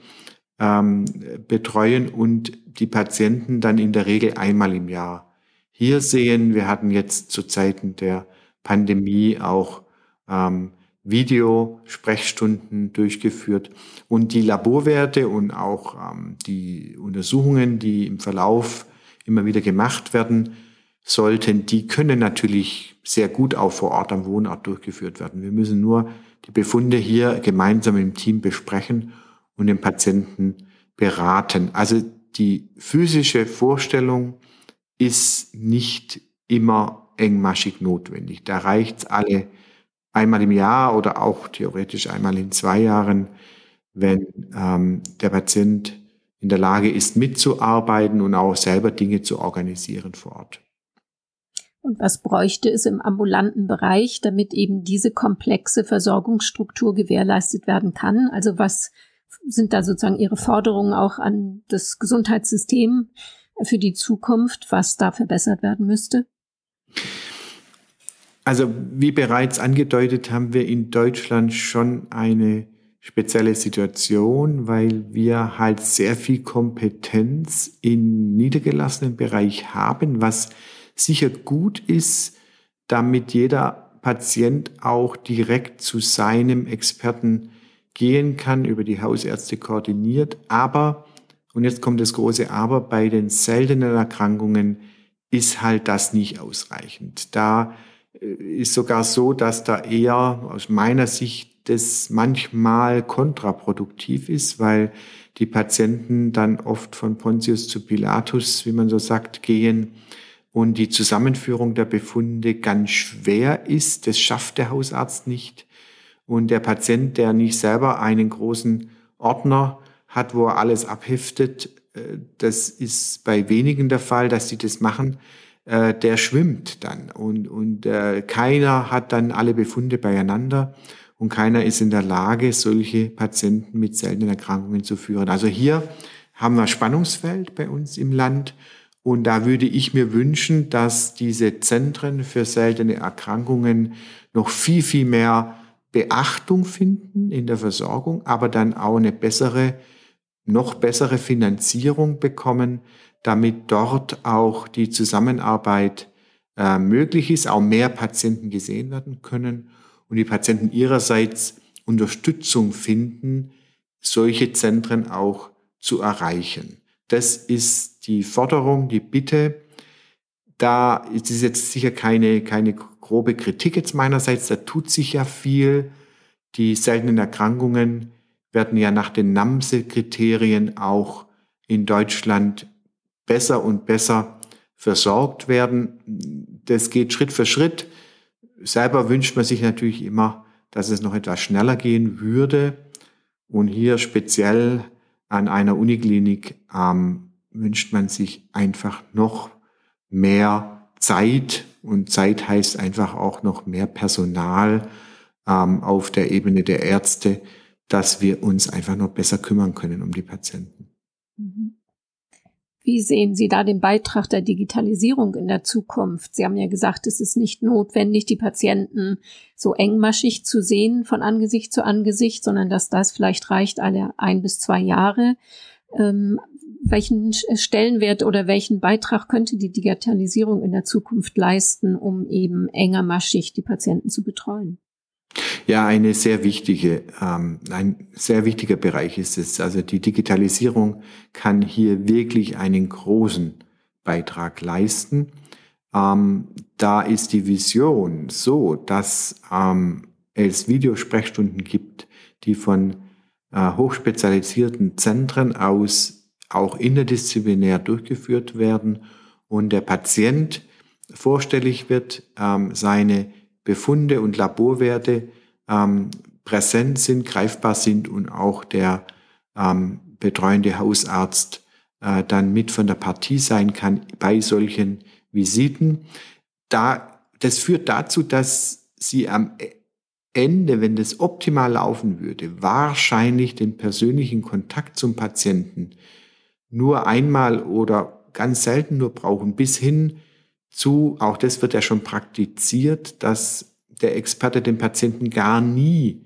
ähm, betreuen und die Patienten dann in der Regel einmal im Jahr hier sehen. Wir hatten jetzt zu Zeiten der Pandemie auch ähm, Videosprechstunden durchgeführt und die Laborwerte und auch ähm, die Untersuchungen, die im Verlauf immer wieder gemacht werden, sollten, die können natürlich sehr gut auch vor Ort am Wohnort durchgeführt werden. Wir müssen nur die Befunde hier gemeinsam im Team besprechen und den Patienten beraten. Also die physische Vorstellung ist nicht immer engmaschig notwendig. Da reicht's alle einmal im Jahr oder auch theoretisch einmal in zwei Jahren, wenn ähm, der Patient in der Lage ist, mitzuarbeiten und auch selber Dinge zu organisieren vor Ort. Und was bräuchte es im ambulanten Bereich, damit eben diese komplexe Versorgungsstruktur gewährleistet werden kann? Also was sind da sozusagen Ihre Forderungen auch an das Gesundheitssystem für die Zukunft, was da verbessert werden müsste? Also wie bereits angedeutet, haben wir in Deutschland schon eine spezielle Situation, weil wir halt sehr viel Kompetenz im niedergelassenen Bereich haben, was sicher gut ist, damit jeder Patient auch direkt zu seinem Experten gehen kann, über die Hausärzte koordiniert. Aber, und jetzt kommt das große Aber, bei den seltenen Erkrankungen ist halt das nicht ausreichend. Da äh, ist sogar so, dass da eher aus meiner Sicht das manchmal kontraproduktiv ist, weil die Patienten dann oft von Pontius zu Pilatus, wie man so sagt, gehen und die Zusammenführung der Befunde ganz schwer ist. Das schafft der Hausarzt nicht. Und der Patient, der nicht selber einen großen Ordner hat, wo er alles abheftet, äh, das ist bei wenigen der Fall, dass sie das machen, äh, der schwimmt dann und, und äh, keiner hat dann alle Befunde beieinander und keiner ist in der Lage, solche Patienten mit seltenen Erkrankungen zu führen. Also hier haben wir Spannungsfeld bei uns im Land und da würde ich mir wünschen, dass diese Zentren für seltene Erkrankungen noch viel, viel mehr Beachtung finden in der Versorgung, aber dann auch eine bessere, noch bessere Finanzierung bekommen, damit dort auch die Zusammenarbeit äh, möglich ist, auch mehr Patienten gesehen werden können und die Patienten ihrerseits Unterstützung finden, solche Zentren auch zu erreichen. Das ist die Forderung, die Bitte. Da ist es jetzt sicher keine, keine grobe Kritik jetzt meinerseits. Da tut sich ja viel. Die seltenen Erkrankungen werden ja nach den NAMSE-Kriterien auch in Deutschland besser und besser versorgt werden. Das geht Schritt für Schritt. Selber wünscht man sich natürlich immer, dass es noch etwas schneller gehen würde. Und hier speziell an einer Uniklinik ähm, wünscht man sich einfach noch mehr Zeit und Zeit heißt einfach auch noch mehr Personal ähm, auf der Ebene der Ärzte, dass wir uns einfach noch besser kümmern können um die Patienten. Mhm. Wie sehen Sie da den Beitrag der Digitalisierung in der Zukunft? Sie haben ja gesagt, es ist nicht notwendig, die Patienten so engmaschig zu sehen von Angesicht zu Angesicht, sondern dass das vielleicht reicht alle ein bis zwei Jahre. Ähm, welchen Stellenwert oder welchen Beitrag könnte die Digitalisierung in der Zukunft leisten, um eben engermaschig die Patienten zu betreuen? Ja, eine sehr wichtige, ähm, ein sehr wichtiger Bereich ist es. Also die Digitalisierung kann hier wirklich einen großen Beitrag leisten. Ähm, da ist die Vision so, dass ähm, es Videosprechstunden gibt, die von äh, hochspezialisierten Zentren aus auch interdisziplinär durchgeführt werden und der Patient vorstellig wird, ähm, seine Befunde und Laborwerte ähm, präsent sind, greifbar sind und auch der ähm, betreuende Hausarzt äh, dann mit von der Partie sein kann bei solchen Visiten. Da, das führt dazu, dass Sie am Ende, wenn das optimal laufen würde, wahrscheinlich den persönlichen Kontakt zum Patienten nur einmal oder ganz selten nur brauchen, bis hin zu, auch das wird ja schon praktiziert, dass der Experte den Patienten gar nie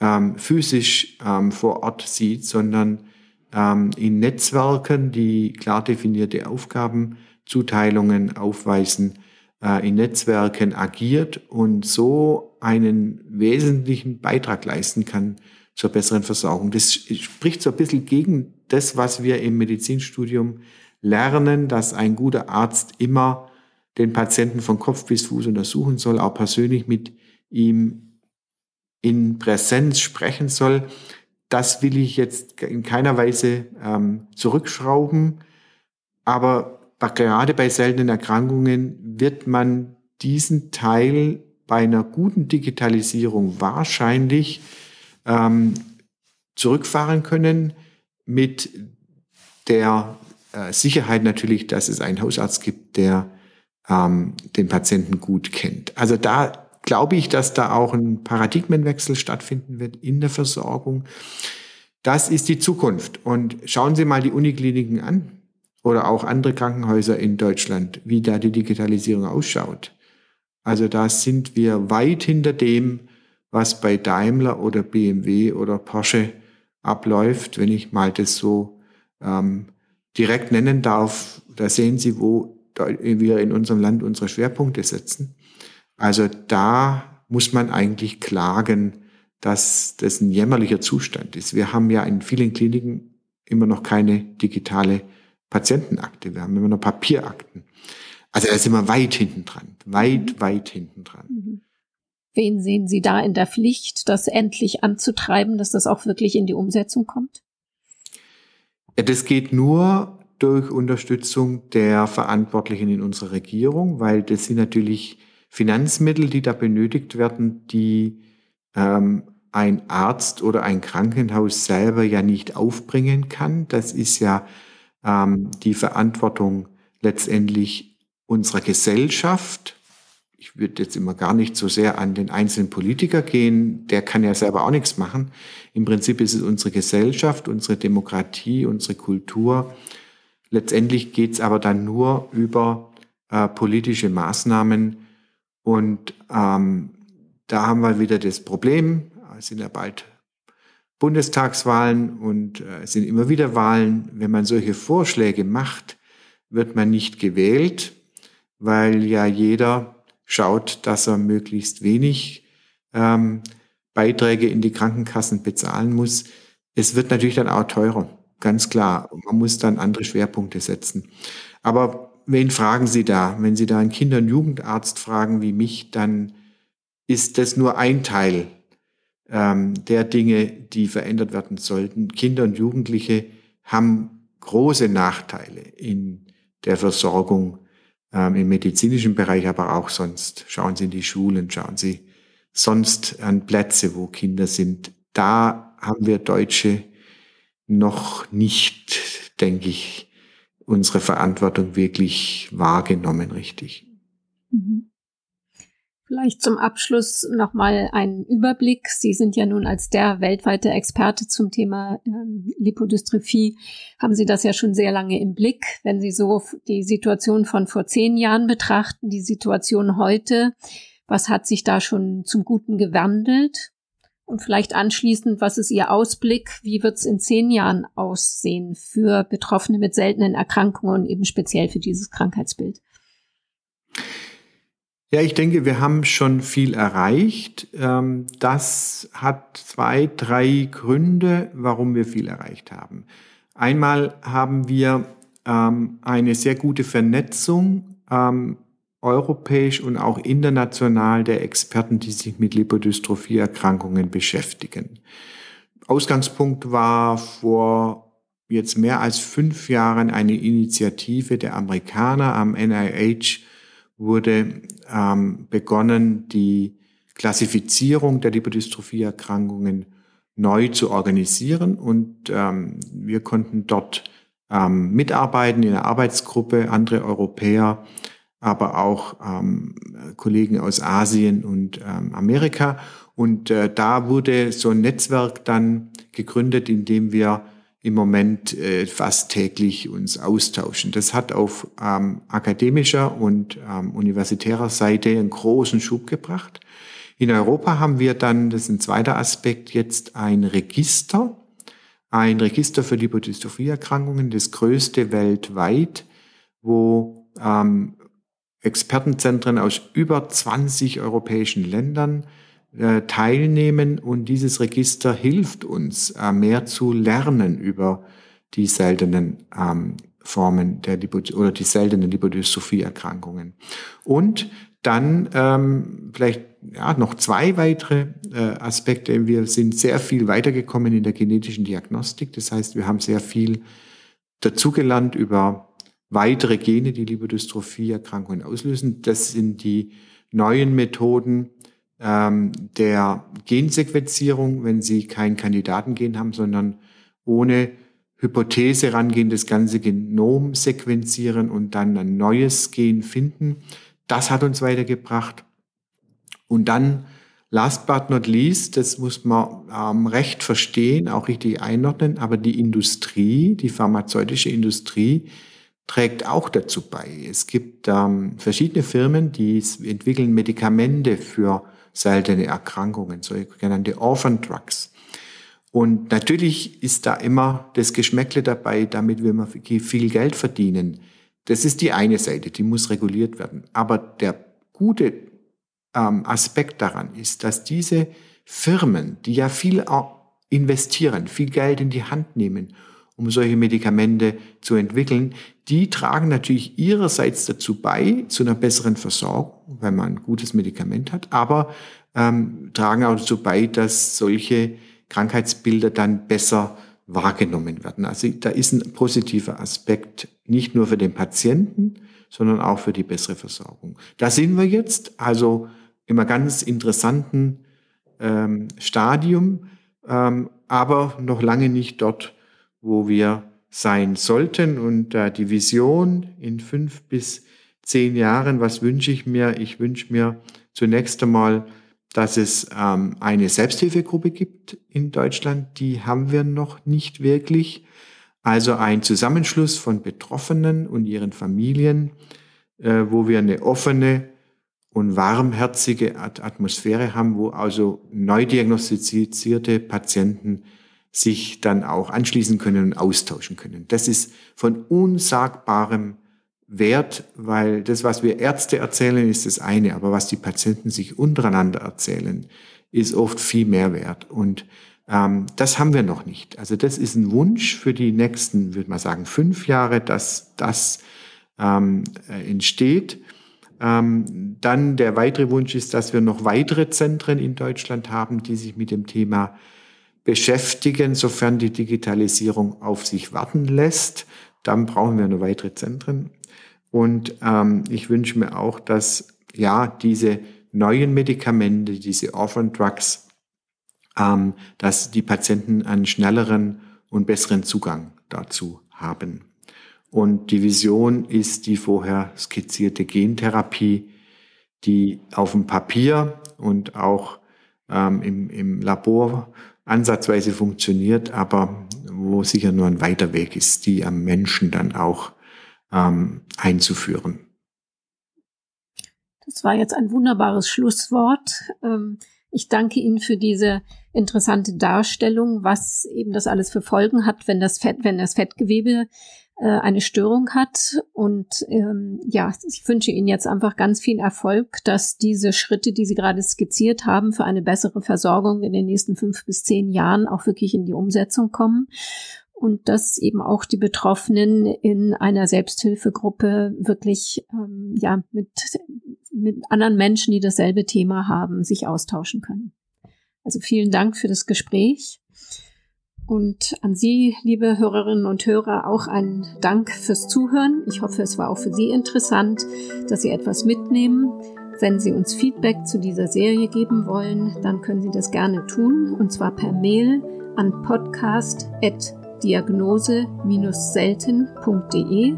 ähm, physisch ähm, vor Ort sieht, sondern ähm, in Netzwerken, die klar definierte Aufgabenzuteilungen aufweisen, äh, in Netzwerken agiert und so einen wesentlichen Beitrag leisten kann zur besseren Versorgung. Das spricht so ein bisschen gegen das, was wir im Medizinstudium lernen, dass ein guter Arzt immer den Patienten von Kopf bis Fuß untersuchen soll, auch persönlich mit ihm in Präsenz sprechen soll. Das will ich jetzt in keiner Weise ähm, zurückschrauben. Aber gerade bei seltenen Erkrankungen wird man diesen Teil bei einer guten Digitalisierung wahrscheinlich ähm, zurückfahren können mit der äh, Sicherheit natürlich, dass es einen Hausarzt gibt, der ähm, den Patienten gut kennt. Also da glaube ich, dass da auch ein Paradigmenwechsel stattfinden wird in der Versorgung. Das ist die Zukunft. Und schauen Sie mal die Unikliniken an oder auch andere Krankenhäuser in Deutschland, wie da die Digitalisierung ausschaut. Also da sind wir weit hinter dem, was bei Daimler oder BMW oder Porsche abläuft, wenn ich mal das so ähm, direkt nennen darf. Da sehen Sie, wo wir in unserem Land unsere Schwerpunkte setzen. Also da muss man eigentlich klagen, dass das ein jämmerlicher Zustand ist. Wir haben ja in vielen Kliniken immer noch keine digitale Patientenakte. Wir haben immer noch Papierakten. Also da sind wir weit hinten dran. Weit, mhm. weit hinten dran. Mhm. Wen sehen Sie da in der Pflicht, das endlich anzutreiben, dass das auch wirklich in die Umsetzung kommt? Ja, das geht nur durch Unterstützung der Verantwortlichen in unserer Regierung, weil das sind natürlich Finanzmittel, die da benötigt werden, die ähm, ein Arzt oder ein Krankenhaus selber ja nicht aufbringen kann. Das ist ja ähm, die Verantwortung letztendlich unserer Gesellschaft. Ich würde jetzt immer gar nicht so sehr an den einzelnen Politiker gehen, der kann ja selber auch nichts machen. Im Prinzip ist es unsere Gesellschaft, unsere Demokratie, unsere Kultur. Letztendlich geht es aber dann nur über äh, politische Maßnahmen, und ähm, da haben wir wieder das Problem, es sind ja bald Bundestagswahlen und äh, es sind immer wieder Wahlen. Wenn man solche Vorschläge macht, wird man nicht gewählt, weil ja jeder schaut, dass er möglichst wenig ähm, Beiträge in die Krankenkassen bezahlen muss. Es wird natürlich dann auch teurer, ganz klar. Man muss dann andere Schwerpunkte setzen. Aber wen fragen Sie da? Wenn Sie da einen Kinder- und Jugendarzt fragen wie mich, dann ist das nur ein Teil ähm, der Dinge, die verändert werden sollten. Kinder und Jugendliche haben große Nachteile in der Versorgung ähm, im medizinischen Bereich, aber auch sonst. Schauen Sie in die Schulen, schauen Sie sonst an Plätze, wo Kinder sind. Da haben wir Deutsche noch nicht, denke ich, unsere Verantwortung wirklich wahrgenommen, richtig. Mhm. Vielleicht zum Abschluss nochmal einen Überblick. Sie sind ja nun als der weltweite Experte zum Thema ähm, Lipodystrophie, haben Sie das ja schon sehr lange im Blick. Wenn Sie so die Situation von vor zehn Jahren betrachten, die Situation heute, was hat sich da schon zum Guten gewandelt? Und vielleicht anschließend, was ist Ihr Ausblick? Wie wird es in zehn Jahren aussehen für Betroffene mit seltenen Erkrankungen und eben speziell für dieses Krankheitsbild? Ja, ich denke, wir haben schon viel erreicht. Ähm, das hat zwei, drei Gründe, warum wir viel erreicht haben. Einmal haben wir ähm, eine sehr gute Vernetzung ähm, europäisch und auch international der Experten, die sich mit Lipodystrophie-Erkrankungen beschäftigen. Ausgangspunkt war vor jetzt mehr als fünf Jahren eine Initiative der Amerikaner am NIH wurde ähm, begonnen, die Klassifizierung der Lipodystrophie-Erkrankungen neu zu organisieren und ähm, wir konnten dort ähm, mitarbeiten in einer Arbeitsgruppe, andere Europäer aber auch ähm, Kollegen aus Asien und ähm, Amerika. Und äh, da wurde so ein Netzwerk dann gegründet, in dem wir im Moment äh, fast täglich uns austauschen. Das hat auf ähm, akademischer und ähm, universitärer Seite einen großen Schub gebracht. In Europa haben wir dann, das ist ein zweiter Aspekt, jetzt ein Register, ein Register für Lipodystrophie-Erkrankungen, das größte weltweit, wo ähm, Expertenzentren aus über 20 europäischen Ländern äh, teilnehmen und dieses Register hilft uns, äh, mehr zu lernen über die seltenen ähm, Formen der Lipo oder die seltenen Lipodystrophie-Erkrankungen. Und dann ähm, vielleicht ja, noch zwei weitere äh, Aspekte. Wir sind sehr viel weitergekommen in der genetischen Diagnostik. Das heißt, wir haben sehr viel dazugelernt über weitere Gene, die Lipodystrophie-Erkrankungen auslösen. Das sind die neuen Methoden ähm, der Gensequenzierung, wenn Sie kein Kandidatengen haben, sondern ohne Hypothese rangehen, das ganze Genom sequenzieren und dann ein neues Gen finden. Das hat uns weitergebracht. Und dann, last but not least, das muss man ähm, recht verstehen, auch richtig einordnen, aber die Industrie, die pharmazeutische Industrie, trägt auch dazu bei. Es gibt ähm, verschiedene Firmen, die entwickeln Medikamente für seltene Erkrankungen, sogenannte Orphan Drugs. Und natürlich ist da immer das Geschmäckle dabei, damit wir viel Geld verdienen. Das ist die eine Seite, die muss reguliert werden. Aber der gute ähm, Aspekt daran ist, dass diese Firmen, die ja viel investieren, viel Geld in die Hand nehmen, um solche Medikamente zu entwickeln, die tragen natürlich ihrerseits dazu bei, zu einer besseren Versorgung, wenn man ein gutes Medikament hat, aber ähm, tragen auch dazu bei, dass solche Krankheitsbilder dann besser wahrgenommen werden. Also da ist ein positiver Aspekt nicht nur für den Patienten, sondern auch für die bessere Versorgung. Da sind wir jetzt also im ganz interessanten ähm, Stadium, ähm, aber noch lange nicht dort, wo wir sein sollten. Und äh, die Vision in fünf bis zehn Jahren, was wünsche ich mir? Ich wünsche mir zunächst einmal dass es ähm, eine Selbsthilfegruppe gibt in Deutschland. Die haben wir noch nicht wirklich. Also ein Zusammenschluss von Betroffenen und ihren Familien, äh, wo wir eine offene und warmherzige Atmosphäre haben, wo also neu diagnostizierte Patienten sich dann auch anschließen können und austauschen können. Das ist von unsagbarem wert, weil das, was wir Ärzte erzählen, ist das eine, aber was die Patienten sich untereinander erzählen, ist oft viel mehr wert. Und ähm, das haben wir noch nicht. Also das ist ein Wunsch für die nächsten, würde man sagen, fünf Jahre, dass das ähm, äh, entsteht. Ähm, dann der weitere Wunsch ist, dass wir noch weitere Zentren in Deutschland haben, die sich mit dem Thema beschäftigen, sofern die Digitalisierung auf sich warten lässt. Dann brauchen wir noch weitere Zentren. Und ähm, ich wünsche mir auch, dass ja diese neuen Medikamente, diese Orphan Drugs, ähm, dass die Patienten einen schnelleren und besseren Zugang dazu haben. Und die Vision ist die vorher skizzierte Gentherapie, die auf dem Papier und auch ähm, im, im Labor ansatzweise funktioniert, aber wo sicher nur ein weiter Weg ist, die am Menschen dann auch ähm, einzuführen. Das war jetzt ein wunderbares Schlusswort. Ähm, ich danke Ihnen für diese interessante Darstellung, was eben das alles für Folgen hat, wenn das Fett, wenn das Fettgewebe eine Störung hat. Und ähm, ja, ich wünsche Ihnen jetzt einfach ganz viel Erfolg, dass diese Schritte, die Sie gerade skizziert haben, für eine bessere Versorgung in den nächsten fünf bis zehn Jahren auch wirklich in die Umsetzung kommen und dass eben auch die Betroffenen in einer Selbsthilfegruppe wirklich ähm, ja mit mit anderen Menschen, die dasselbe Thema haben, sich austauschen können. Also vielen Dank für das Gespräch und an Sie, liebe Hörerinnen und Hörer, auch einen Dank fürs Zuhören. Ich hoffe, es war auch für Sie interessant, dass Sie etwas mitnehmen. Wenn Sie uns Feedback zu dieser Serie geben wollen, dann können Sie das gerne tun und zwar per Mail an podcast@ diagnose-selten.de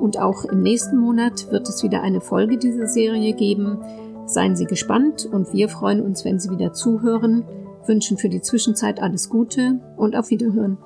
und auch im nächsten Monat wird es wieder eine Folge dieser Serie geben. Seien Sie gespannt und wir freuen uns, wenn Sie wieder zuhören, wünschen für die Zwischenzeit alles Gute und auf Wiederhören.